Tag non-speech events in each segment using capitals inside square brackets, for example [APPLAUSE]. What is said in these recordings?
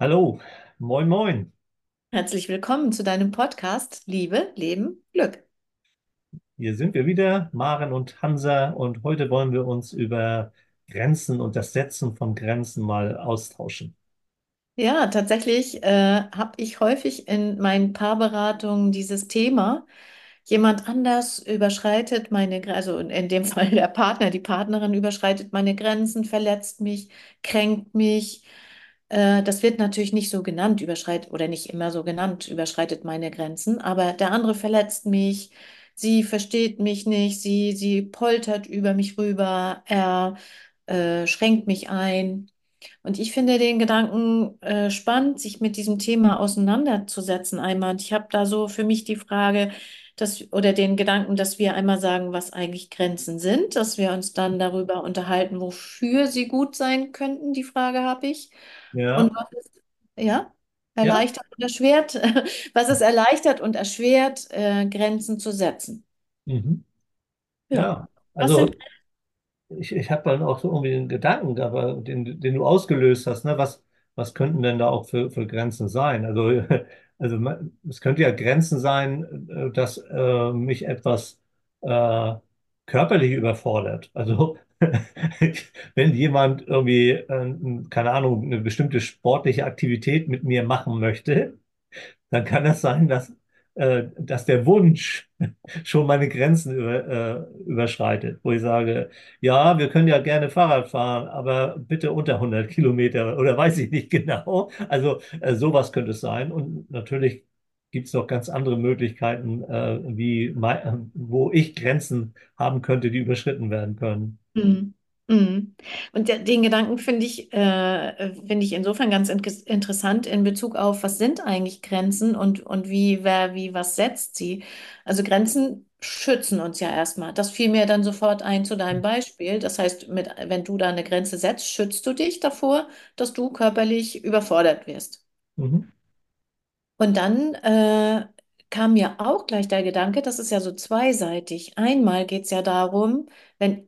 Hallo, moin, moin. Herzlich willkommen zu deinem Podcast Liebe, Leben, Glück. Hier sind wir wieder, Maren und Hansa, und heute wollen wir uns über Grenzen und das Setzen von Grenzen mal austauschen. Ja, tatsächlich äh, habe ich häufig in meinen Paarberatungen dieses Thema. Jemand anders überschreitet meine, Gre- also in in dem [LAUGHS] Fall der Partner, die Partnerin überschreitet meine Grenzen, verletzt mich, kränkt mich. Äh, das wird natürlich nicht so genannt, überschreitet oder nicht immer so genannt, überschreitet meine Grenzen, aber der andere verletzt mich, sie versteht mich nicht, sie, sie poltert über mich rüber, er äh, schränkt mich ein. Und ich finde den Gedanken äh, spannend, sich mit diesem Thema auseinanderzusetzen einmal. Und ich habe da so für mich die Frage, dass, oder den Gedanken, dass wir einmal sagen, was eigentlich Grenzen sind, dass wir uns dann darüber unterhalten, wofür sie gut sein könnten. Die Frage habe ich. Und Ja, was ist, ja, ja, erleichtert und erschwert, [LAUGHS] was es erleichtert und erschwert, äh, Grenzen zu setzen. mhm. Ja. Ja. Sind Also ich, ich habe dann auch so irgendwie einen Gedanken, aber den, den du ausgelöst hast, ne? Was, was könnten denn da auch für, für Grenzen sein? Also, [LAUGHS] also man- es könnte ja Grenzen sein, äh, dass äh, mich etwas äh, körperlich überfordert. Also [LAUGHS] wenn jemand irgendwie, äh, keine Ahnung, eine bestimmte sportliche Aktivität mit mir machen möchte, dann kann es sein, dass, äh, dass der Wunsch [LAUGHS] schon meine Grenzen über, äh, überschreitet, wo ich sage, ja, wir können ja gerne Fahrrad fahren, aber bitte unter 100 Kilometer oder weiß ich nicht [LAUGHS] genau. Also sowas könnte es sein. Und natürlich gibt es noch ganz andere Möglichkeiten, wie wo ich Grenzen haben könnte, die überschritten werden können. Mhm. Mhm. Und der, den Gedanken finde ich, äh, finde ich insofern ganz in interessant in Bezug auf, was sind eigentlich Grenzen und, und wie, wer, wie, was setzt sie? Also Grenzen schützen uns ja erstmal. Das fiel mir dann sofort ein zu deinem Beispiel. Das heißt, mit, wenn du da eine Grenze setzt, schützt du dich davor, dass du körperlich überfordert wirst. Mhm. Und dann äh, kam mir auch gleich der Gedanke, das ist ja so zweiseitig. Einmal geht es ja darum, wenn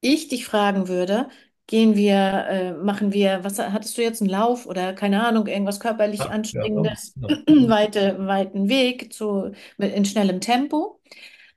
ich dich fragen würde, gehen wir, äh, machen wir, was hattest du jetzt, einen Lauf oder keine Ahnung, irgendwas körperlich Ja, ja, Anstrengendes, ja. [CLEARS THROAT] weite, weiten Weg zu, mit, in schnellem Tempo?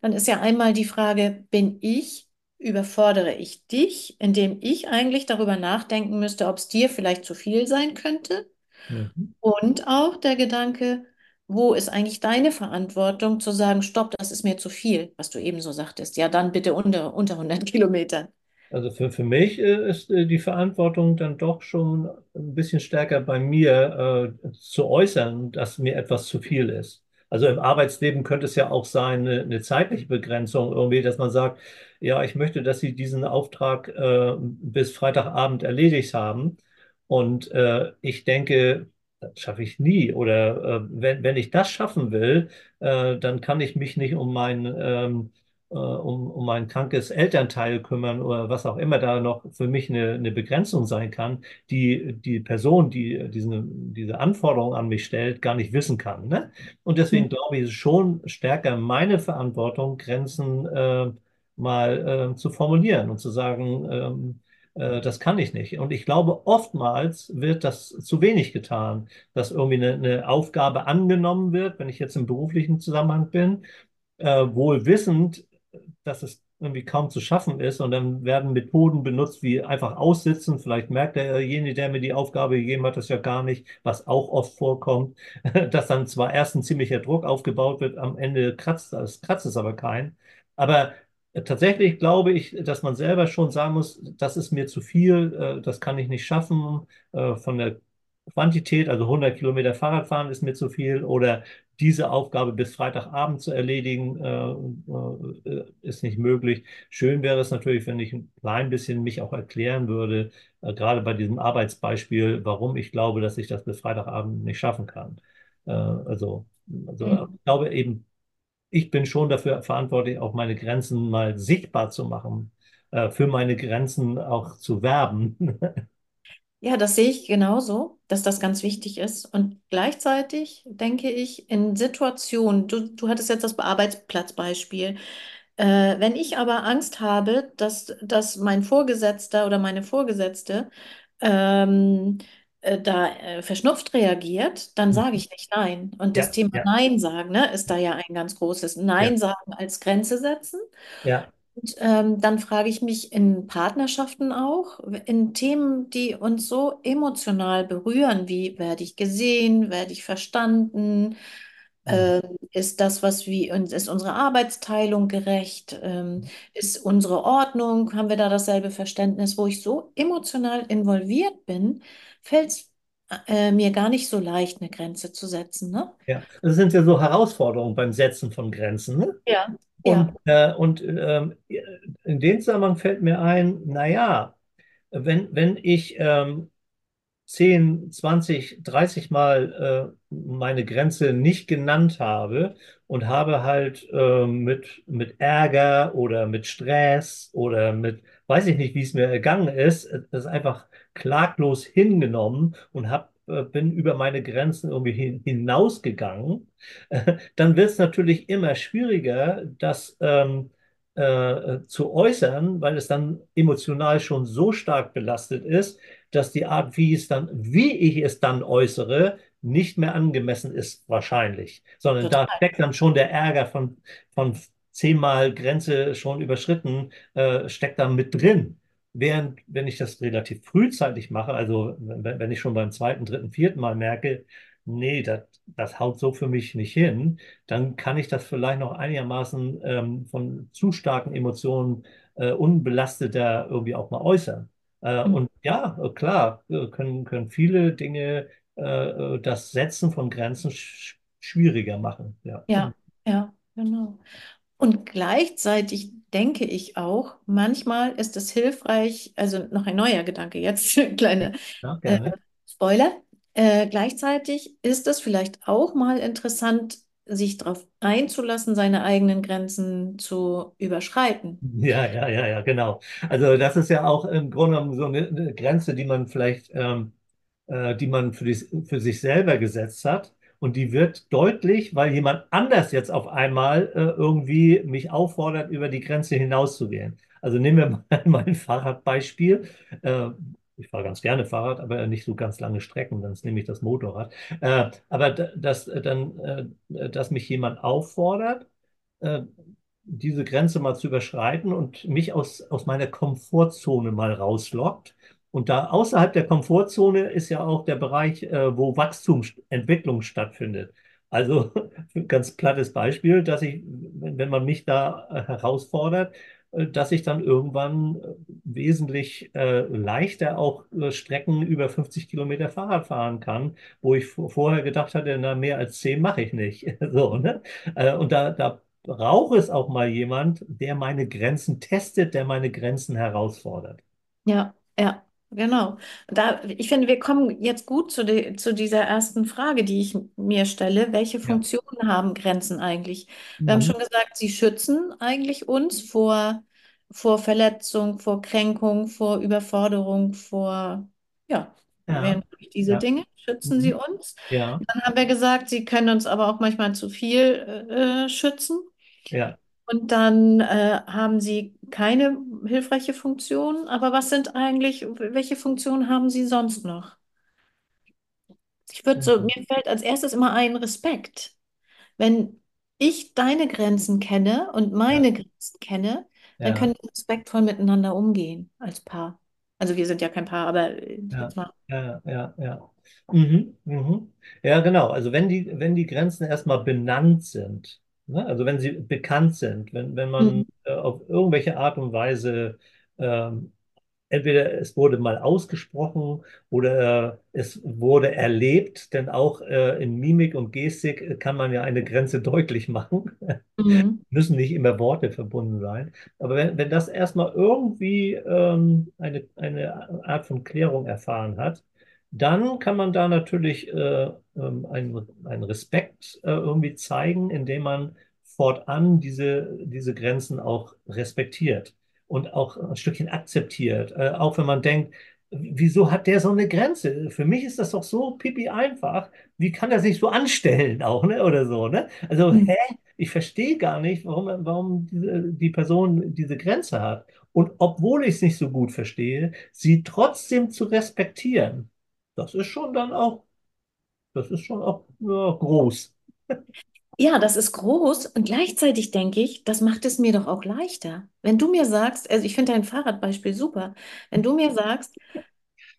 Dann ist ja einmal die Frage, bin ich, überfordere ich dich, indem ich eigentlich darüber nachdenken müsste, ob es dir vielleicht zu viel sein könnte? Mhm. Und auch der Gedanke, wo ist eigentlich deine Verantwortung zu sagen, stopp, das ist mir zu viel, was du eben so sagtest. Ja, dann bitte unter, unter 100 [LAUGHS] Kilometern. Also für, für mich äh, ist äh, die Verantwortung dann doch schon ein bisschen stärker bei mir äh, zu äußern, dass mir etwas zu viel ist. Also im Arbeitsleben könnte es ja auch sein, eine, eine zeitliche Begrenzung irgendwie, dass man sagt, ja, ich möchte, dass Sie diesen Auftrag äh, bis Freitagabend erledigt haben. Und äh, ich denke, das schaffe ich nie. Oder äh, wenn, wenn ich das schaffen will, äh, dann kann ich mich nicht um mein ähm, äh, um, um mein krankes Elternteil kümmern oder was auch immer da noch für mich eine, eine Begrenzung sein kann, die die Person, die diese, diese Anforderung an mich stellt, gar nicht wissen kann. Ne? Und deswegen glaube ich, ist schon stärker meine Verantwortung, Grenzen äh, mal äh, zu formulieren und zu sagen, ähm, äh, das kann ich nicht. Und ich glaube, oftmals wird das zu wenig getan, dass irgendwie eine, eine Aufgabe angenommen wird, wenn ich jetzt im beruflichen Zusammenhang bin, äh, wohl wissend, dass es irgendwie kaum zu schaffen ist. Und dann werden Methoden benutzt wie einfach aussitzen. Vielleicht merkt derjenige, der mir die Aufgabe gegeben hat, das ja gar nicht, was auch oft vorkommt, [LAUGHS] dass dann zwar erst ein ziemlicher Druck aufgebaut wird, am Ende kratzt es, kratzt es aber kein. Aber tatsächlich glaube ich, dass man selber schon sagen muss, das ist mir zu viel, äh, das kann ich nicht schaffen, äh, von der Quantität, also 100 Kilometer Fahrradfahren ist mir zu viel oder diese Aufgabe bis Freitagabend zu erledigen, äh, ist nicht möglich. Schön wäre es natürlich, wenn ich ein klein bisschen mich auch erklären würde, gerade bei diesem Arbeitsbeispiel, warum ich glaube, dass ich das bis Freitagabend nicht schaffen kann. Also, also Mhm. ich glaube eben, ich bin schon dafür verantwortlich, auch meine Grenzen mal sichtbar zu machen, äh, für meine Grenzen auch zu werben. [LAUGHS] Ja, das sehe ich genauso, dass das ganz wichtig ist. Und gleichzeitig denke ich, in Situationen, du, du hattest jetzt das Arbeitsplatzbeispiel, äh, wenn ich aber Angst habe, dass, dass mein Vorgesetzter oder meine Vorgesetzte ähm, äh, da äh, verschnupft reagiert, dann sage ich nicht nein. Und das Ja, Thema ja, Nein sagen, ne, ist da ja ein ganz großes ja, Nein sagen als Grenze setzen. ja, Und ähm, dann frage ich mich in Partnerschaften auch, in Themen, die uns so emotional berühren, wie werde ich gesehen, werde ich verstanden, mhm, ähm, ist das, was wir, und ist unsere Arbeitsteilung gerecht, ähm, ist unsere Ordnung, haben wir da dasselbe Verständnis, wo ich so emotional involviert bin, fällt es äh, mir gar nicht so leicht, eine Grenze zu setzen, ne? ja. Das sind ja so Herausforderungen beim Setzen von Grenzen, ne? Ja, Und, ja. äh, und ähm, in dem Zusammenhang fällt mir ein, naja, wenn, wenn ich ähm, 10, 20, 30 Mal äh, meine Grenze nicht genannt habe und habe halt äh, mit, mit Ärger oder mit Stress oder mit, weiß ich nicht, wie es mir ergangen ist, äh, das einfach klaglos hingenommen und hab, äh, bin über meine Grenzen irgendwie hin, hinausgegangen, äh, [LAUGHS] dann wird es natürlich immer schwieriger, das ähm, äh, zu äußern, weil es dann emotional schon so stark belastet ist, dass die Art, wie es dann, wie ich es dann äußere, nicht mehr angemessen ist, wahrscheinlich. Sondern da Total. steckt dann schon der Ärger von, von zehnmal Grenze schon überschritten, äh, steckt da mit drin. Während, wenn ich das relativ frühzeitig mache, also wenn, wenn ich schon beim zweiten, dritten, vierten Mal merke, nee, das, das haut so für mich nicht hin, dann kann ich das vielleicht noch einigermaßen ähm, von zu starken Emotionen äh, unbelasteter irgendwie auch mal äußern. Äh, Mhm. und ja, äh, klar, äh, können, können viele Dinge äh, äh, das Setzen von Grenzen sch schwieriger machen. Ja. Ja, ja, genau. Und gleichzeitig denke ich auch, manchmal ist es hilfreich, also noch ein neuer Gedanke jetzt, [LAUGHS] kleine Ja, äh. Spoiler. Äh, gleichzeitig ist es vielleicht auch mal interessant, sich darauf einzulassen, seine eigenen Grenzen zu überschreiten. Ja, ja, ja, ja, genau. Also das ist ja auch im Grunde genommen so eine, eine Grenze, die man vielleicht ähm, äh, die man für, die, für sich selber gesetzt hat. Und die wird deutlich, weil jemand anders jetzt auf einmal äh, irgendwie mich auffordert, über die Grenze hinauszugehen. Also nehmen wir [LAUGHS] mal mein Fahrradbeispiel. Äh, ich fahre ganz gerne Fahrrad, aber nicht so ganz lange Strecken, dann nehme ich das Motorrad. Äh, aber da- dass, dann, äh, dass mich jemand auffordert, äh, diese Grenze mal zu überschreiten und mich aus, aus meiner Komfortzone mal rauslockt und da außerhalb der Komfortzone ist ja auch der Bereich, äh, wo Wachstum, Entwicklung stattfindet. Also [LAUGHS] ganz plattes Beispiel, dass ich, wenn man mich da äh, herausfordert, äh, dass ich dann irgendwann äh, wesentlich äh, leichter auch Strecken über 50 Kilometer Fahrrad fahren kann, wo ich vorher gedacht hatte, na, mehr als 10 mache ich nicht. [LAUGHS] So, ne? Und da, da braucht es auch mal jemand, der meine Grenzen testet, der meine Grenzen herausfordert. Ja, ja, genau. Da, ich finde, wir kommen jetzt gut zu, de, zu dieser ersten Frage, die ich mir stelle. Welche Ja. Funktionen haben Grenzen eigentlich? Wir haben Mhm. schon gesagt, sie schützen eigentlich uns vor, vor Verletzung, vor Kränkung, vor Überforderung, vor, ja, Ja, diese ja, Dinge, schützen sie mhm. uns. ja, Dann haben wir gesagt, sie können uns aber auch manchmal zu viel äh, schützen. ja. Und dann äh, haben Sie keine hilfreiche Funktion. Aber was sind eigentlich, welche Funktion haben Sie sonst noch? Ich würde so, mir fällt als erstes immer ein Respekt. Wenn ich deine Grenzen kenne und Ja, meine Grenzen kenne, dann ja, können wir respektvoll miteinander umgehen als Paar. Also wir sind ja kein Paar, aber äh, ja, ja, ja, ja. Mhm, mhm. Ja, genau. Also wenn die, wenn die Grenzen erstmal benannt sind, ne? Also wenn sie bekannt sind, wenn, wenn man Mhm. äh, auf irgendwelche Art und Weise ähm, entweder es wurde mal ausgesprochen oder es wurde erlebt, denn auch äh, in Mimik und Gestik kann man ja eine Grenze [LAUGHS] deutlich machen. Mhm. müssen nicht immer Worte verbunden sein. Aber wenn, wenn das erstmal irgendwie ähm, eine, eine Art von Klärung erfahren hat, dann kann man da natürlich äh, ähm, einen, einen Respekt äh, irgendwie zeigen, indem man fortan diese, diese Grenzen auch respektiert und auch ein Stückchen akzeptiert. Äh, auch wenn man denkt, wieso hat der so eine Grenze? Für mich ist das doch so pipi einfach. Wie kann er sich so anstellen auch, ne? Oder so, ne? Also, Mhm. hä? Ich verstehe gar nicht, warum, warum diese, die Person diese Grenze hat. Und obwohl ich es nicht so gut verstehe, sie trotzdem zu respektieren. Das ist schon dann auch, das ist schon auch ja, groß. Ja, das ist groß und gleichzeitig denke ich, das macht es mir doch auch leichter. Wenn du mir sagst, also ich finde dein Fahrradbeispiel super, wenn du mir sagst,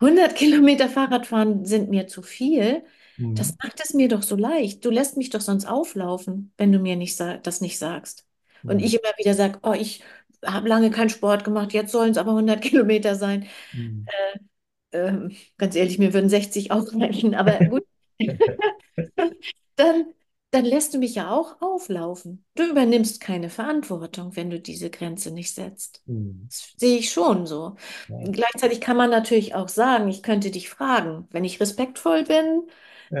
100 Kilometer Fahrradfahren sind mir zu viel, das Mhm. macht es mir doch so leicht. Du lässt mich doch sonst auflaufen, wenn du mir nicht das nicht sagst. Und Mhm. ich immer wieder sage, oh, ich habe lange keinen Sport gemacht, jetzt sollen es aber 100 [LAUGHS] Kilometer sein. Mhm. Ähm, ganz ehrlich, mir würden 60 auch reichen, aber gut. [LAUGHS] dann, dann lässt du mich ja auch auflaufen. Du übernimmst keine Verantwortung, wenn du diese Grenze nicht setzt. Mhm. Das sehe ich schon so. Ja. Gleichzeitig kann man natürlich auch sagen, ich könnte dich fragen, wenn ich respektvoll bin.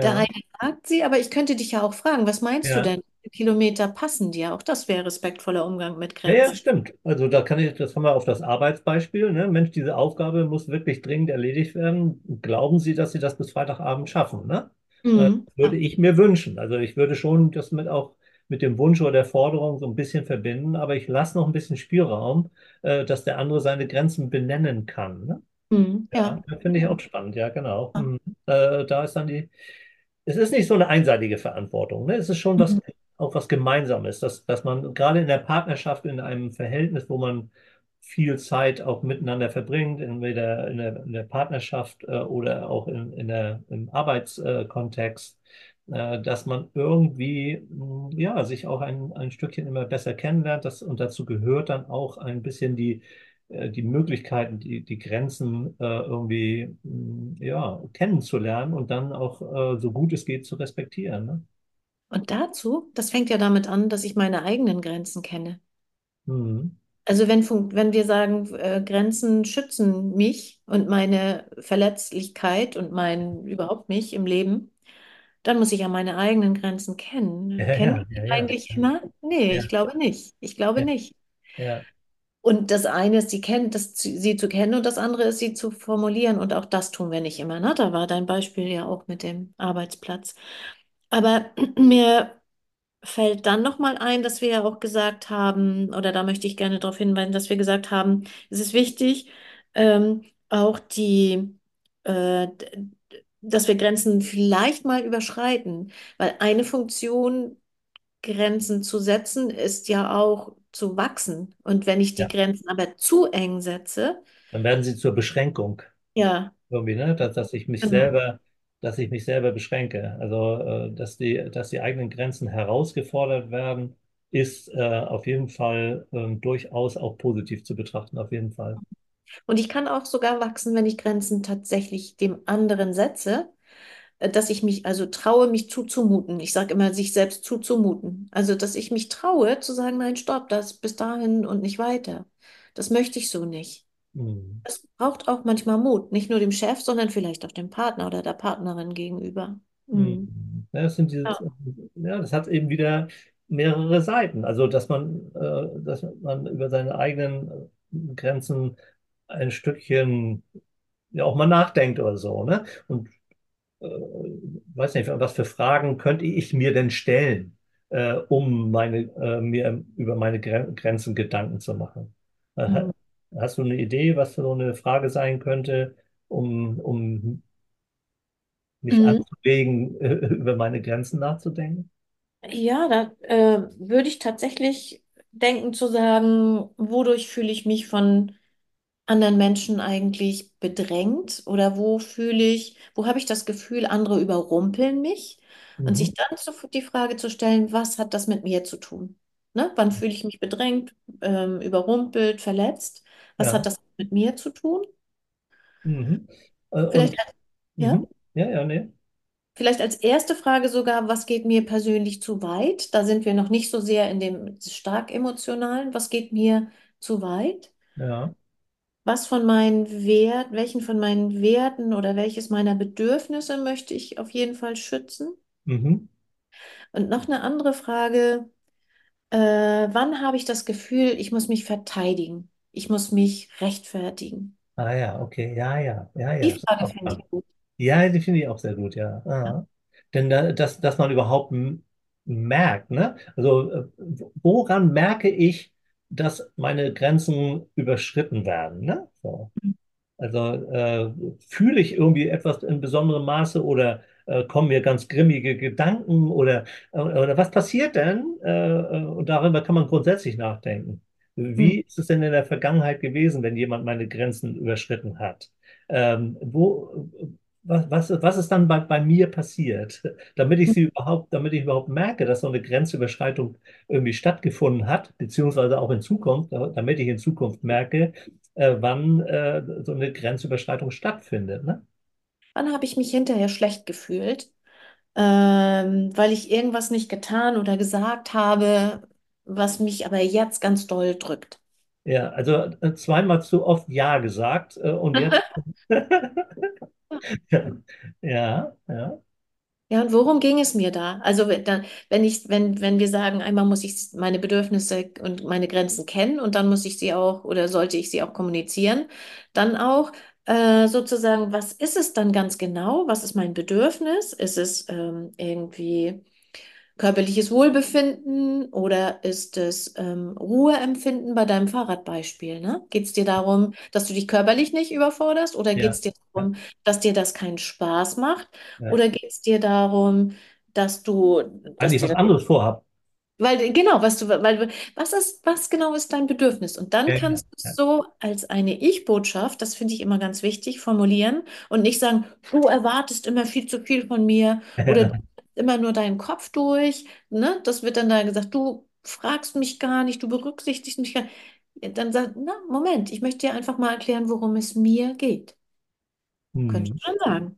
Der Ja. eine sagt sie, aber ich könnte dich ja auch fragen, was meinst du Ja. denn? Kilometer passen dir? Auch das wäre respektvoller Umgang mit Ja, ja, Grenzen. stimmt. Also da kann ich, das haben wir auf das Arbeitsbeispiel, ne? Mensch, diese Aufgabe muss wirklich dringend erledigt werden. Glauben Sie, dass Sie das bis Freitagabend schaffen, ne? Äh, Mhm. würde ich mir wünschen. Also ich würde schon das mit auch mit dem Wunsch oder der Forderung so ein bisschen verbinden, aber ich lasse noch ein bisschen Spielraum, äh, dass der andere seine Grenzen benennen kann, ne? Mhm. Ja, Ja. finde ich auch spannend, ja, genau. Hm. Äh, da ist dann die, es ist nicht so eine einseitige Verantwortung, ne? Es ist schon was, Mhm. Auch was Gemeinsames, dass, dass man gerade in der Partnerschaft, in einem Verhältnis, wo man viel Zeit auch miteinander verbringt, entweder in der, in der Partnerschaft äh, oder auch in, in der, im Arbeitskontext, äh, dass man irgendwie, mh, ja, sich auch ein, ein Stückchen immer besser kennenlernt. Das, und dazu gehört dann auch ein bisschen die äh, die Möglichkeiten, die, die Grenzen äh, irgendwie mh, ja, kennenzulernen und dann auch äh, so gut es geht zu respektieren. Ne? Und dazu, das fängt ja damit an, dass ich meine eigenen Grenzen kenne. Mhm. Also wenn, wenn wir sagen, äh, Grenzen schützen mich und meine Verletzlichkeit und mein überhaupt mich im Leben, dann muss ich ja meine eigenen Grenzen kennen. Ja, Kennen ja, wir ja, ja, eigentlich immer? Nee, ja, ich glaube nicht. Ich glaube ja, nicht. ja, Und das eine ist, sie kennen, das, zu- sie zu kennen und das andere ist, sie zu formulieren. Und auch das tun wir nicht immer. Ne? Da war dein Beispiel ja auch mit dem Arbeitsplatz. Aber [CLEARS THROAT] mir fällt dann nochmal ein, dass wir ja auch gesagt haben, oder da möchte ich gerne darauf hinweisen, dass wir gesagt haben, es ist wichtig, ähm, auch die, äh, dass wir Grenzen vielleicht mal überschreiten, weil eine Funktion, Grenzen zu setzen, ist ja auch zu wachsen. Und wenn ich die ja. Grenzen aber zu eng setze, Dann werden sie zur Beschränkung ja, irgendwie, ne? Dass, dass ich mich genau. selber, dass ich mich selber beschränke. Also, äh, dass die, dass die eigenen Grenzen herausgefordert werden, ist äh, auf jeden Fall ähm, durchaus auch positiv zu betrachten, auf jeden Fall. Und ich kann auch sogar wachsen, wenn ich Grenzen tatsächlich dem anderen setze. äh, dass ich mich also traue, mich zuzumuten. Ich sage immer, sich selbst zuzumuten. Also, dass ich mich traue, zu sagen, nein, stopp, das bis dahin und nicht weiter. Das möchte ich so nicht. Mhm. Es braucht auch manchmal Mut, nicht nur dem Chef, sondern vielleicht auch dem Partner oder der Partnerin gegenüber. Mhm. Mhm. Ja, das sind Ja. dieses, ja, das hat eben wieder mehrere Seiten. Also, dass man, äh, dass man über seine eigenen äh, Grenzen ein Stückchen ja auch mal nachdenkt oder so, ne? Und äh, weiß nicht, was für Fragen könnte ich mir denn stellen, äh, um meine, äh, mir über meine Gren Grenzen Gedanken zu machen? Äh, Mhm. Hast du eine Idee, was so eine Frage sein könnte, um, um mich Mhm. anzuregen, [LAUGHS] über meine Grenzen nachzudenken? Ja, da äh, würde ich tatsächlich denken zu sagen, wodurch fühle ich mich von anderen Menschen eigentlich bedrängt oder wo fühle ich, wo habe ich das Gefühl, andere überrumpeln mich? Und Mhm. sich dann so die Frage zu stellen, was hat das mit mir zu tun? Ne? Wann fühle ich mich bedrängt, ähm, überrumpelt, verletzt? Was hat das mit mir zu tun? Mhm. Äh, Vielleicht, Und ja, mhm. Ja, ja, nee. vielleicht als erste Frage sogar, was geht mir persönlich zu weit? Da sind wir noch nicht so sehr in dem stark emotionalen. Was geht mir zu weit? Ja. Was von meinen Wert, welchen von meinen Werten oder welches meiner Bedürfnisse möchte ich auf jeden Fall schützen? Mhm. Und noch eine andere Frage, äh, wann habe ich das Gefühl, ich muss mich verteidigen? Ich muss mich rechtfertigen? Ah ja, okay. Ja, ja, ja, ja. Die Frage finde ich gut. Ja, die finde ich auch sehr gut, ja. Ah. Denn da, dass, dass man überhaupt merkt, ne? Also äh, woran merke ich, dass meine Grenzen überschritten werden, ne? So. Also äh, fühle ich irgendwie etwas in besonderem Maße oder äh, kommen mir ganz grimmige Gedanken oder, äh, oder was passiert denn? Äh, äh, und darüber kann man grundsätzlich nachdenken. Hm. Wie ist es denn in der Vergangenheit gewesen, wenn jemand meine Grenzen überschritten hat? Ähm, wo, was, was, was ist dann bei, bei mir passiert, [LAUGHS] damit ich sie überhaupt, damit ich überhaupt merke, dass so eine Grenzüberschreitung irgendwie stattgefunden hat, beziehungsweise auch in Zukunft, damit ich in Zukunft merke, äh, wann äh, so eine Grenzüberschreitung stattfindet, ne? Wann habe ich mich hinterher schlecht gefühlt, ähm, weil ich irgendwas nicht getan oder gesagt habe, was mich aber jetzt ganz doll drückt? Ja, also äh, zweimal zu oft Ja gesagt äh, und jetzt. [LAUGHS] [LAUGHS] Ja, ja. Ja, und worum ging es mir da? Also wenn, dann, wenn ich, wenn, wenn wir sagen, einmal muss ich meine Bedürfnisse und meine Grenzen kennen und dann muss ich sie auch oder sollte ich sie auch kommunizieren, dann auch äh, sozusagen, was ist es dann ganz genau? Was ist mein Bedürfnis? Ist es ähm, irgendwie körperliches Wohlbefinden oder ist es ähm, Ruheempfinden bei deinem Fahrradbeispiel, ne? Geht es dir darum, dass du dich körperlich nicht überforderst oder geht Ja, es dir darum, dass dir das keinen Spaß macht ja. oder geht es dir darum, dass du, dass Eigentlich dir was anderes vorhab. weil, genau, was du, weil, du- was ist, was genau ist dein Bedürfnis? Und dann Ja, kannst du es so als eine Ich-Botschaft, das finde ich immer ganz wichtig, formulieren und nicht sagen, du erwartest immer viel zu viel von mir oder [LAUGHS] du immer nur deinen Kopf durch, ne? Das wird dann da gesagt, du fragst mich gar nicht, du berücksichtigst mich gar nicht. Dann sag, na, Moment, ich möchte dir einfach mal erklären, worum es mir geht. Könnte Hm. ich schon sagen.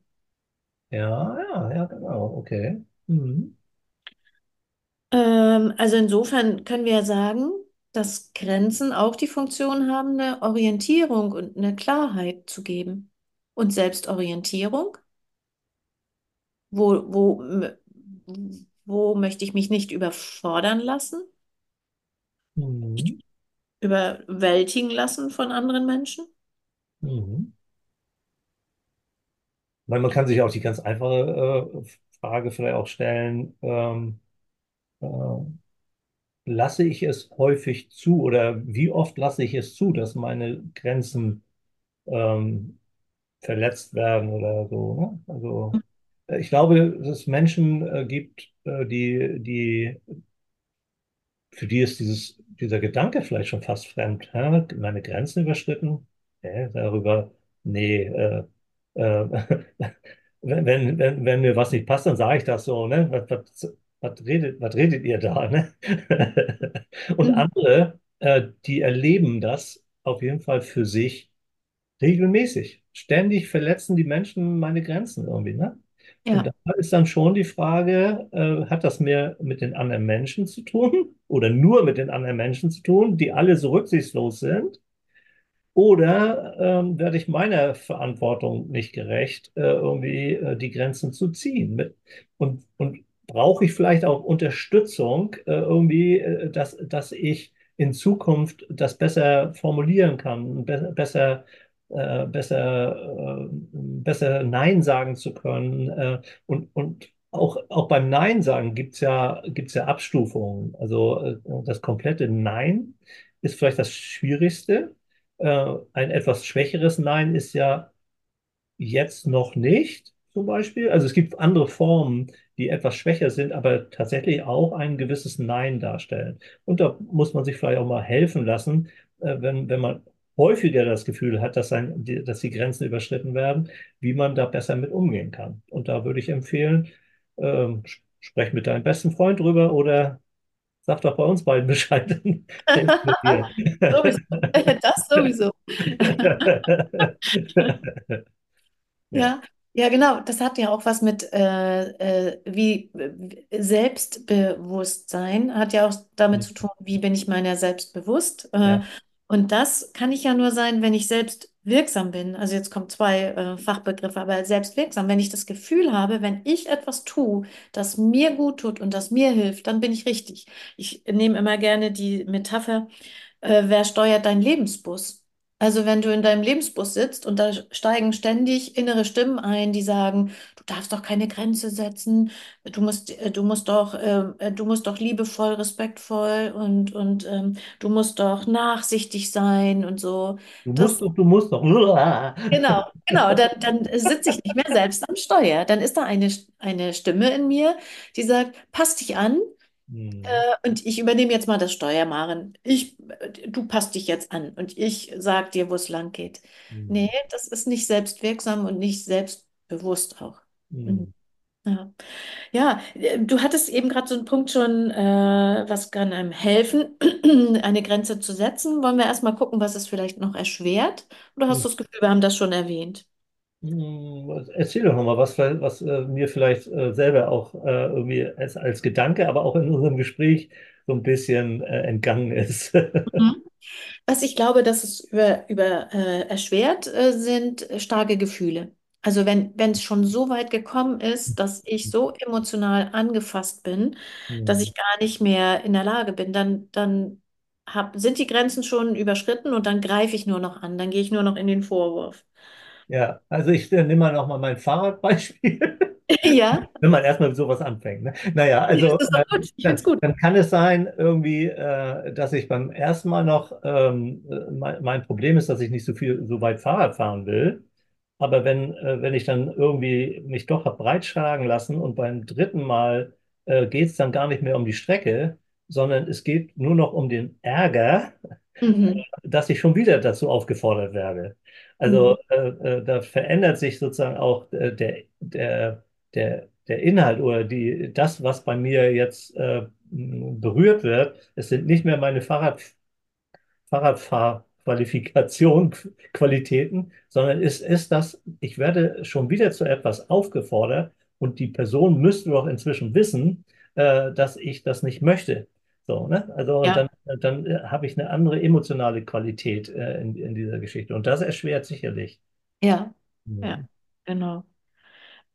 Ja, ja, ja, genau, okay. Hm. Ähm, also insofern können wir ja sagen, dass Grenzen auch die Funktion haben, eine Orientierung und eine Klarheit zu geben. Und Selbstorientierung, wo, wo, wo möchte ich mich nicht überfordern lassen, Hm. überwältigen lassen von anderen Menschen? Hm. Weil man kann sich auch die ganz einfache äh, Frage vielleicht auch stellen, ähm, äh, lasse ich es häufig zu oder wie oft lasse ich es zu, dass meine Grenzen ähm, verletzt werden oder so. Ne? Also äh, ich glaube, dass es Menschen äh, gibt, äh, die, die, für die ist dieses, dieser Gedanke vielleicht schon fast fremd. Hä? Meine Grenzen überschritten? Hä? Darüber, nee, äh, äh, wenn, [LAUGHS] wenn, wenn, wenn mir was nicht passt, dann sage ich das so, ne? Was, was, was redet, was redet ihr da, ne? [LAUGHS] Und Mhm. andere, äh, die erleben das auf jeden Fall für sich Regelmäßig. Ständig verletzen die Menschen meine Grenzen irgendwie, ne? Und da Ja, ist dann schon die Frage, äh, hat das mehr mit den anderen Menschen zu tun [LAUGHS] oder nur mit den anderen Menschen zu tun, die alle so rücksichtslos sind? Oder ähm, werde ich meiner Verantwortung nicht gerecht, äh, irgendwie äh, die Grenzen zu ziehen? Mit, und, und brauche ich vielleicht auch Unterstützung, äh, irgendwie, äh, dass, dass ich in Zukunft das besser formulieren kann, be besser, äh, besser, besser Nein sagen zu können. Äh, und, und auch, auch beim Nein sagen gibt es ja, gibt's ja Abstufungen. Also äh, das komplette Nein ist vielleicht das Schwierigste. Äh, ein etwas schwächeres Nein ist ja jetzt noch nicht, zum Beispiel. Also es gibt andere Formen, die etwas schwächer sind, aber tatsächlich auch ein gewisses Nein darstellen. Und da muss man sich vielleicht auch mal helfen lassen, äh, wenn, wenn man häufiger das Gefühl hat, dass, ein, die, dass die Grenzen überschritten werden, wie man da besser mit umgehen kann. Und da würde ich empfehlen, ähm, sprech mit deinem besten Freund drüber oder sag doch bei uns beiden [LAUGHS] Bescheid. [LAUGHS] [LAUGHS] Das sowieso. Ja. Ja, genau. Das hat ja auch was mit äh, äh, wie Selbstbewusstsein hat ja auch damit zu tun, wie bin ich meiner selbst bewusst. Äh, Ja. Und das kann ich ja nur sein, wenn ich selbst wirksam bin. Also jetzt kommen zwei äh, Fachbegriffe, aber selbst wirksam. Wenn ich das Gefühl habe, wenn ich etwas tue, das mir gut tut und das mir hilft, dann bin ich richtig. Ich nehme immer gerne die Metapher, äh, wer steuert deinen Lebensbus? Also wenn du in deinem Lebensbus sitzt und da steigen ständig innere Stimmen ein, die sagen, du darfst doch keine Grenze setzen, du musst, äh, du musst doch, äh, äh, du musst doch liebevoll, respektvoll und, und ähm, du musst doch nachsichtig sein und so. Du musst Das, doch, du musst doch. [LAUGHS] genau, genau, dann, dann sitze ich nicht mehr selbst am Steuer. Dann ist da eine, eine Stimme in mir, die sagt, passt dich an, Hm, äh, Und ich übernehme jetzt mal das Steuer, Maren. Ich, du passt dich jetzt an und ich sag dir, wo es lang geht. Nee, hm, das ist nicht selbstwirksam und nicht selbstbewusst auch. Mhm. hm. Ja. Ja, äh, du hattest eben gerade so einen Punkt schon, äh, was kann einem helfen, [CLEARS THROAT] eine Grenze zu setzen. Wollen wir erstmal gucken, was es vielleicht noch erschwert? Oder hast Hm. du das Gefühl, wir haben das schon erwähnt? Hm, Erzähl doch nochmal, was, was äh, mir vielleicht äh, selber auch äh, irgendwie als, als Gedanke, aber auch in unserem Gespräch so ein bisschen entgangen ist. Mhm. [LAUGHS] Was ich glaube, dass es über, über erschwert sind starke Gefühle. Also wenn wenn es schon so weit gekommen ist, dass ich so emotional angefasst bin, dass Hm. ich gar nicht mehr in der Lage bin, dann, dann hab, sind die Grenzen schon überschritten und dann greife ich nur noch an, dann gehe ich nur noch in den Vorwurf. Ja, also ich äh, nehme mal nochmal mein Fahrradbeispiel. [LAUGHS] Ja, [LAUGHS] Wenn man erstmal mit sowas anfängt. Ne? Naja, ja, also das ist äh, gut. Ich dann, gut. dann kann es sein, irgendwie, äh, dass ich beim ersten Mal noch, ähm, äh, mein, mein Problem ist, dass ich nicht so viel, so weit Fahrrad fahren will. Aber wenn, äh, wenn ich dann irgendwie mich doch hab breitschlagen lassen und beim dritten Mal äh, geht es dann gar nicht mehr um die Strecke, sondern es geht nur noch um den Ärger, Mhm. dass ich schon wieder dazu aufgefordert werde. Mhm. Also äh, äh, da verändert sich sozusagen auch äh, der, der, der, der Inhalt oder die, das, was bei mir jetzt äh, berührt wird. Es sind nicht mehr meine Fahrrad, Fahrradfahrqualifikation, Qualitäten, sondern es ist das, ich werde schon wieder zu etwas aufgefordert und die Person müsste doch inzwischen wissen, äh, dass ich das nicht möchte. So, ne? Also und dann, Ja, dann äh, habe ich eine andere emotionale Qualität äh, in, in dieser Geschichte. Und das erschwert sicherlich. ja, ja, Mhm. genau.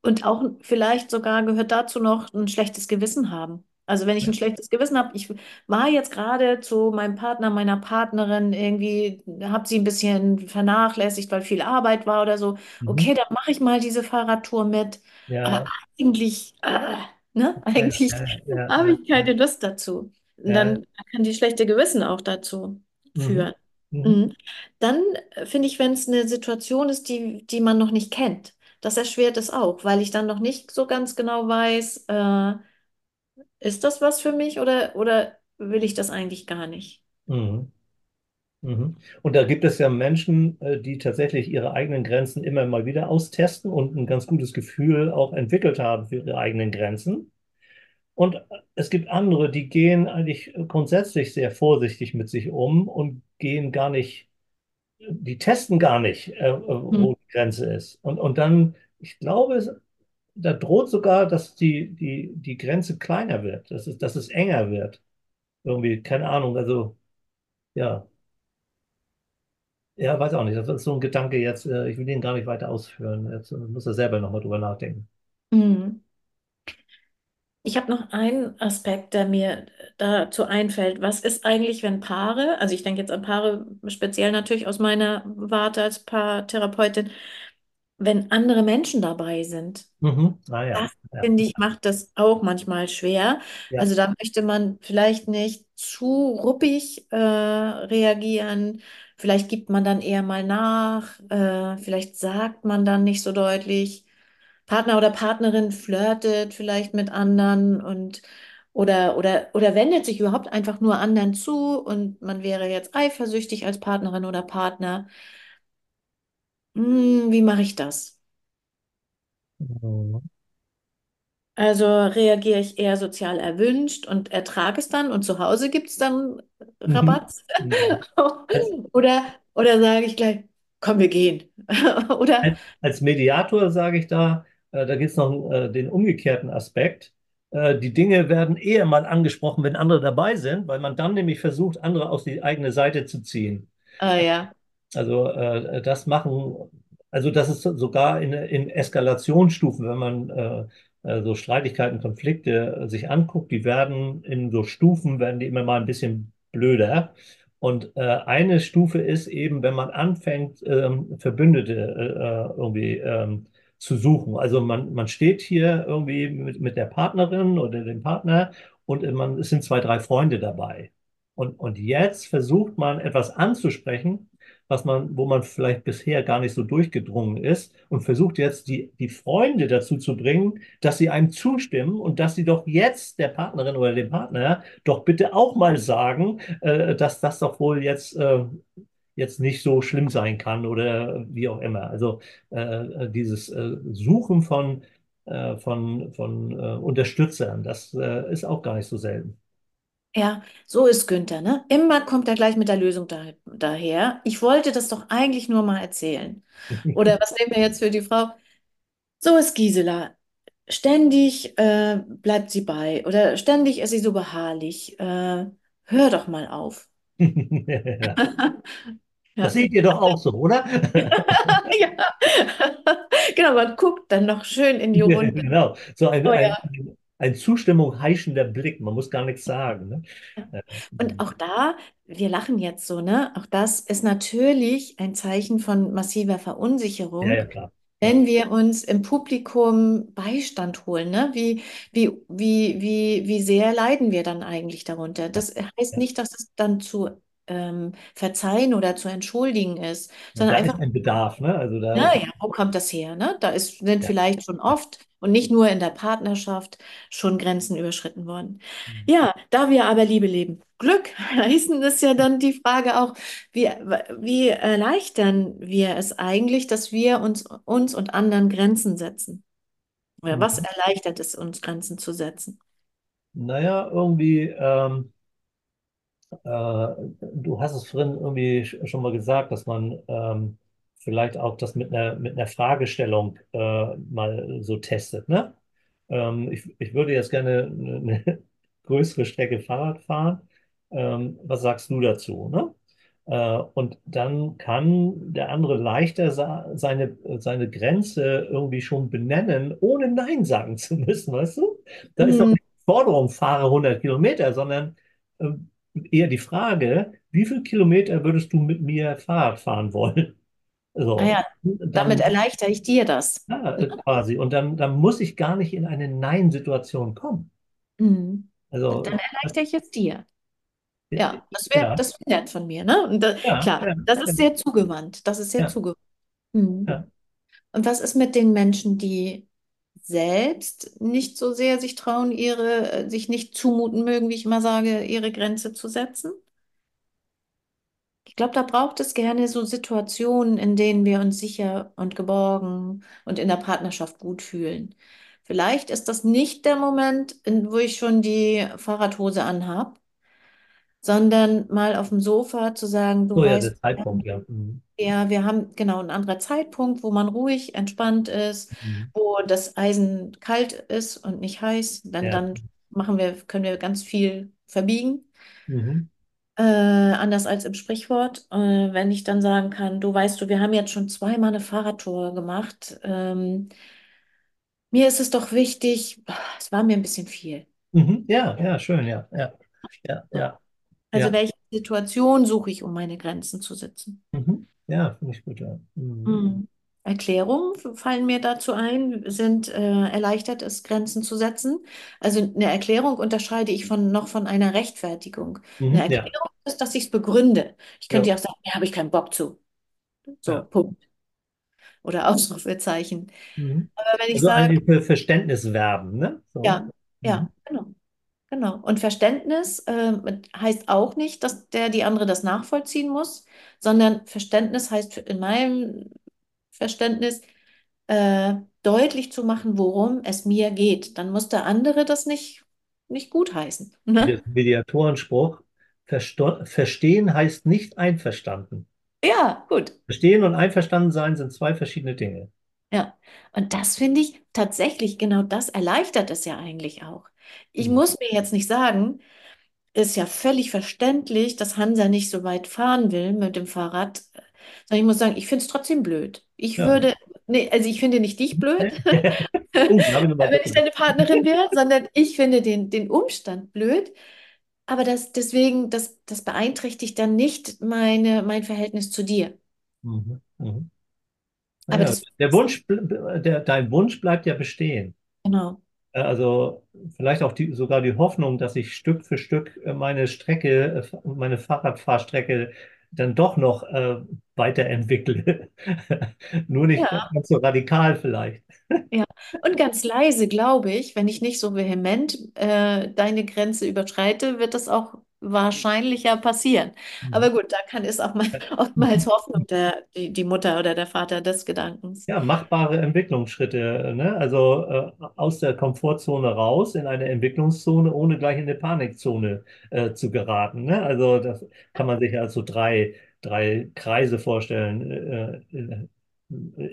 Und auch vielleicht sogar gehört dazu noch ein schlechtes Gewissen haben. Also wenn ich ein schlechtes Gewissen habe, ich war jetzt gerade zu meinem Partner, meiner Partnerin irgendwie, habe sie ein bisschen vernachlässigt, weil viel Arbeit war oder so. Mhm. Okay, dann mache ich mal diese Fahrradtour mit. Aber Ja, eigentlich, äh, ne, ja, eigentlich ja, ja, [LAUGHS] habe ja, ich keine Lust dazu. Und dann kann die schlechte Gewissen auch dazu Mhm. führen. Mhm. Mhm. Dann äh, finde ich, wenn es eine Situation ist, die, die man noch nicht kennt. Das erschwert es auch, weil ich dann noch nicht so ganz genau weiß, äh, ist das was für mich oder, oder will ich das eigentlich gar nicht? Mhm. Mhm. Und da gibt es ja Menschen, äh, die tatsächlich ihre eigenen Grenzen immer mal wieder austesten und ein ganz gutes Gefühl auch entwickelt haben für ihre eigenen Grenzen. Und es gibt andere, die gehen eigentlich grundsätzlich sehr vorsichtig mit sich um und gehen gar nicht, die testen gar nicht, äh, äh, Hm. wo die Grenze ist. Und, und dann, ich glaube, es- da droht sogar, dass die, die, die Grenze kleiner wird, dass es, dass es enger wird. Irgendwie, keine Ahnung, also ja. Ja, weiß auch nicht. Das ist so ein Gedanke jetzt. äh, Ich will den gar nicht weiter ausführen. Jetzt muss er selber nochmal drüber nachdenken. Hm. Ich habe noch einen Aspekt, der mir dazu einfällt. Was ist eigentlich, wenn Paare, also ich denke jetzt an Paare, speziell natürlich aus meiner Warte als Paartherapeutin, wenn andere Menschen dabei sind? Mhm. Ah ja. Das, Ja. finde ich, macht das auch manchmal schwer. Ja. Also da möchte man vielleicht nicht zu ruppig äh, reagieren. Vielleicht gibt man dann eher mal nach. Äh, vielleicht sagt man dann nicht so deutlich. Partner oder Partnerin flirtet vielleicht mit anderen und oder, oder, oder wendet sich überhaupt einfach nur anderen zu und man wäre jetzt eifersüchtig als Partnerin oder Partner. Hm, wie mache ich das? Mhm. Also reagiere ich eher sozial erwünscht und ertrage es dann und zu Hause gibt es dann Mhm. Rabatt? Mhm. Als, [LAUGHS] Oder, oder sage ich gleich, komm, wir gehen. [LAUGHS] Oder, als Mediator sage ich da, äh, da gibt es noch äh, den umgekehrten Aspekt. Äh, die Dinge werden eher mal angesprochen, wenn andere dabei sind, weil man dann nämlich versucht, andere auf die eigene Seite zu ziehen. ah ja, Also äh, das machen, also das ist sogar in, in Eskalationsstufen, wenn man äh, so Streitigkeiten, Konflikte sich anguckt, die werden in so Stufen, werden die immer mal ein bisschen blöder. Und äh, eine Stufe ist eben, wenn man anfängt, ähm, Verbündete äh, irgendwie ähm, zu suchen. Also man, man steht hier irgendwie mit, mit der Partnerin oder dem Partner und man, es sind zwei, drei Freunde dabei. Und, und jetzt versucht man etwas anzusprechen, was man, wo man vielleicht bisher gar nicht so durchgedrungen ist und versucht jetzt die, die Freunde dazu zu bringen, dass sie einem zustimmen und dass sie doch jetzt der Partnerin oder dem Partner doch bitte auch mal sagen, äh, dass das doch wohl jetzt, äh, jetzt nicht so schlimm sein kann oder wie auch immer. Also äh, dieses äh, Suchen von, äh, von, von äh, Unterstützern, das ist auch gar nicht so selten. Ja, so ist Günther, ne? Immer kommt er gleich mit der Lösung da, daher. Ich wollte das doch eigentlich nur mal erzählen. Oder was nehmen wir jetzt für die Frau? So ist Gisela. Ständig äh, bleibt sie bei oder ständig ist sie so beharrlich. Äh, hör doch mal auf. [LAUGHS] Ja. [LAUGHS] Das Ja. seht ihr doch auch so, oder? [LAUGHS] Ja. Genau, man guckt dann noch schön in die Runde. Genau, so ein, Oh ein, ja. ein Zustimmung heischender Blick. Man muss gar nichts sagen. Ne? Ja. Äh, Und auch da, wir lachen jetzt so, ne? Auch das ist natürlich ein Zeichen von massiver Ja, ja, Verunsicherung, klar. Ja, wenn wir uns im Publikum Beistand holen, ne? Wie, wie, wie, wie, wie sehr leiden wir dann eigentlich darunter? ja, Das heißt ja. nicht, dass es dann zu ähm, verzeihen oder zu entschuldigen ist, sondern da ist einfach ein Bedarf, ne? Also da ist, ja, wo kommt das her, ne? Da ist, sind ja. vielleicht schon oft und nicht nur in der Partnerschaft schon Grenzen überschritten worden. Mhm. Ja, da wir aber Liebe leben, Glück [LAUGHS] heißen ist ja dann die Frage auch, wie, wie erleichtern wir es eigentlich, dass wir uns, uns und anderen Grenzen setzen? Oder was Mhm. erleichtert es uns, Grenzen zu setzen? Naja, irgendwie, ähm, äh, du hast es vorhin irgendwie sch- schon mal gesagt, dass man ähm, vielleicht auch das mit einer, mit einer Fragestellung äh, mal so testet, ne? Ähm, ich, ich würde jetzt gerne eine, [LAUGHS] größere Strecke Fahrrad fahren. Ähm, was sagst du dazu, ne? Äh, und dann kann der andere leichter seine, seine Grenze irgendwie schon benennen, ohne Nein sagen [LAUGHS] zu müssen, weißt du? Da ist doch nicht die Forderung, fahre 100 Kilometer, sondern ähm, eher die Frage, wie viel Kilometer würdest du mit mir Fahrrad fahren wollen? [LAUGHS] So, naja, damit dann, erleichtere ich dir das. ja, äh, quasi. Und dann, dann muss ich gar nicht in eine Nein-Situation kommen. Hm. Also, Dann erleichtere ich es dir. Ja, das wäre ja, das wär von mir, ne? Da, ja, klar, ja, das ja, ist sehr zugewandt. Das ist sehr ja, zugewandt. Mhm. ja. Und was ist mit den Menschen, die selbst nicht so sehr sich trauen, ihre, äh, sich nicht zumuten mögen, wie ich immer sage, ihre Grenze zu setzen? Ich glaube, da braucht es gerne so Situationen, in denen wir uns sicher und geborgen und in der Partnerschaft gut fühlen. Vielleicht ist das nicht der Moment, in, wo ich schon die Fahrradhose anhab, sondern mal auf dem Sofa zu sagen, du So, ja, weißt, der Zeitpunkt, ja. Mhm. Ja, wir haben genau einen anderen Zeitpunkt, wo man ruhig, entspannt ist, Mhm. wo das Eisen kalt ist und nicht heiß. Dann, Ja. dann machen wir, können wir ganz viel verbiegen. Mhm. Äh, anders als im Sprichwort. Äh, wenn ich dann sagen kann, du weißt du, wir haben jetzt schon zweimal eine Fahrradtour gemacht. Ähm, mir ist es doch wichtig, es war mir ein bisschen viel. Mhm. Ja, ja, schön, ja, ja, ja, ja, Also ja. welche Situation suche ich, um meine Grenzen zu setzen? Mhm. Ja, finde ich gut, ja. Mhm. Mhm. Erklärungen fallen mir dazu ein, sind äh, erleichtert, es Grenzen zu setzen. Also eine Erklärung unterscheide ich von noch von einer Rechtfertigung. Eine Mhm. Ja, Erklärung ist, dass ich es begründe. Ich könnte ja, ja auch sagen, ja, habe ich keinen Bock zu. So, ja. Punkt. Oder [LAUGHS] Ausrufezeichen. Mhm. Aber wenn ich Also sage, eigentlich für Verständnis werben, ne? So. ja, ja, Mhm. genau, genau. Und Verständnis ähm, heißt auch nicht, dass der die andere das nachvollziehen muss, sondern Verständnis heißt in meinem Verständnis, äh, deutlich zu machen, worum es mir geht. Dann muss der andere das nicht, nicht gutheißen. Ne? Mediatorenspruch, Versto verstehen heißt nicht einverstanden. Ja, gut. Verstehen und einverstanden sein sind zwei verschiedene Dinge. Ja. Und das finde ich tatsächlich, genau das erleichtert es ja eigentlich auch. Ich Mhm. muss mir jetzt nicht sagen, ist ja völlig verständlich, dass Hansa nicht so weit fahren will mit dem Fahrrad, sondern ich muss sagen, ich finde es trotzdem blöd. Ich Ja. würde, nee, also ich finde nicht dich blöd, [LAUGHS] Oh, da habe ich [LAUGHS] wenn ich deine Partnerin wäre, [LAUGHS] sondern ich finde den, den Umstand blöd. aber das deswegen, das, das beeinträchtigt dann nicht meine, mein Verhältnis zu dir. Mhm. Mhm. Aber Naja, das, der Wunsch, der, dein Wunsch bleibt ja bestehen. genau. Äh, Also vielleicht auch die, sogar die Hoffnung, dass ich Stück für Stück äh, meine Strecke, äh, meine Fahrradfahrstrecke dann doch noch äh, weiterentwickle. [LAUGHS] Nur nicht Ja. ganz so radikal vielleicht. [LAUGHS] Ja, und ganz leise, glaube ich, wenn ich nicht so vehement äh, deine Grenze überschreite, wird das auch wahrscheinlicher passieren. Aber gut, da kann ist auch mal oftmals [LAUGHS] Hoffnung der, die, die Mutter oder der Vater des Gedankens. Ja, machbare Entwicklungsschritte, ne? Also äh, aus der Komfortzone raus in eine Entwicklungszone, ohne gleich in eine Panikzone äh, zu geraten. Ne? Also das kann man sich als so drei, drei Kreise vorstellen. Äh, äh,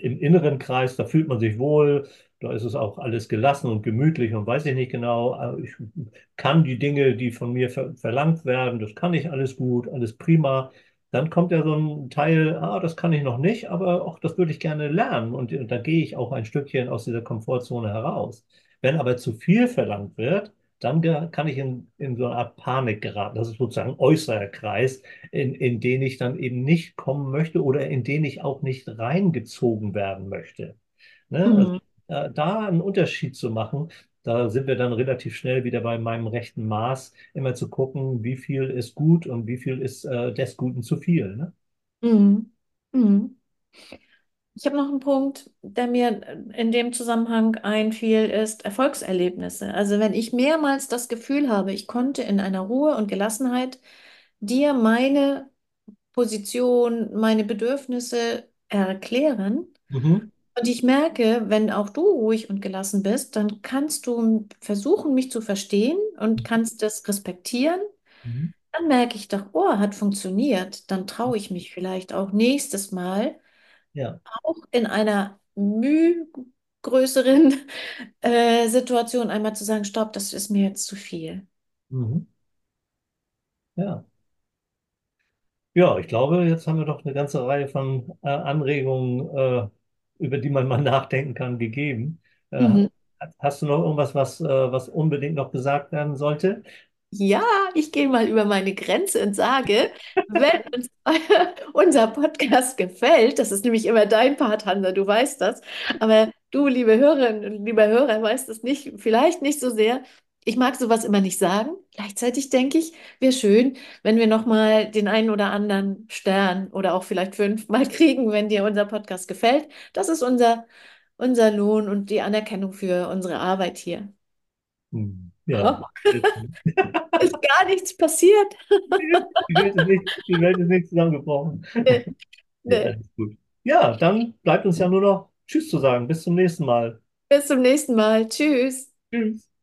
Im inneren Kreis, da fühlt man sich wohl, da ist es auch alles gelassen und gemütlich und weiß ich nicht genau. Aber Ich kann die Dinge, die von mir ver verlangt werden, das kann ich alles gut, alles prima. Dann kommt ja so ein Teil, ah, das kann ich noch nicht, aber auch das würde ich gerne lernen. Und, und da gehe ich auch ein Stückchen aus dieser Komfortzone heraus. Wenn aber zu viel verlangt wird, dann kann ich in, in so eine Art Panik geraten. Das ist sozusagen ein äußerer Kreis, in, in den ich dann eben nicht kommen möchte oder in den ich auch nicht reingezogen werden möchte. Ne? Also, Mhm. Äh, da einen Unterschied zu machen, da sind wir dann relativ schnell wieder bei meinem rechten Maß, immer zu gucken, wie viel ist gut und wie viel ist äh, des Guten zu viel. Ne? Mhm. Mhm. Ich habe noch einen Punkt, der mir in dem Zusammenhang einfiel, ist Erfolgserlebnisse. Also wenn ich mehrmals das Gefühl habe, ich konnte in einer Ruhe und Gelassenheit dir meine Position, meine Bedürfnisse erklären. Mhm. Und ich merke, wenn auch du ruhig und gelassen bist, dann kannst du versuchen, mich zu verstehen und kannst das respektieren. Mhm. Dann merke ich doch, oh, hat funktioniert. Dann traue ich mich vielleicht auch nächstes Mal Ja. auch in einer müh größeren [LAUGHS] äh, Situation einmal zu sagen, stopp, das ist mir jetzt zu viel. Mhm. Ja. Ja, ich glaube, jetzt haben wir doch eine ganze Reihe von äh, Anregungen, äh, über die man mal [LAUGHS] nachdenken kann, gegeben. Äh, Mhm. hast du noch irgendwas, was, äh, was unbedingt noch gesagt werden sollte? Ja, ich gehe mal über meine Grenze und sage, wenn uns [LAUGHS] unser Podcast gefällt, das ist nämlich immer dein Part, Hansa, du weißt das, aber du, liebe Hörerinnen und lieber Hörer, weißt es nicht, vielleicht nicht so sehr. Ich mag sowas immer nicht sagen. Gleichzeitig denke ich, wäre schön, wenn wir nochmal den einen oder anderen Stern oder auch vielleicht fünf mal [LAUGHS] kriegen, wenn dir unser Podcast gefällt. Das ist unser, unser Lohn und die Anerkennung für unsere Arbeit hier. Hm. Ja. Ist [LAUGHS] gar nichts passiert. Die Welt ist nicht, die Welt ist nicht zusammengebrochen. Nee, [LAUGHS] Nee, gut. Ja, dann bleibt uns ja nur noch Tschüss zu sagen. Bis zum nächsten Mal. Bis zum nächsten Mal. Tschüss. Tschüss.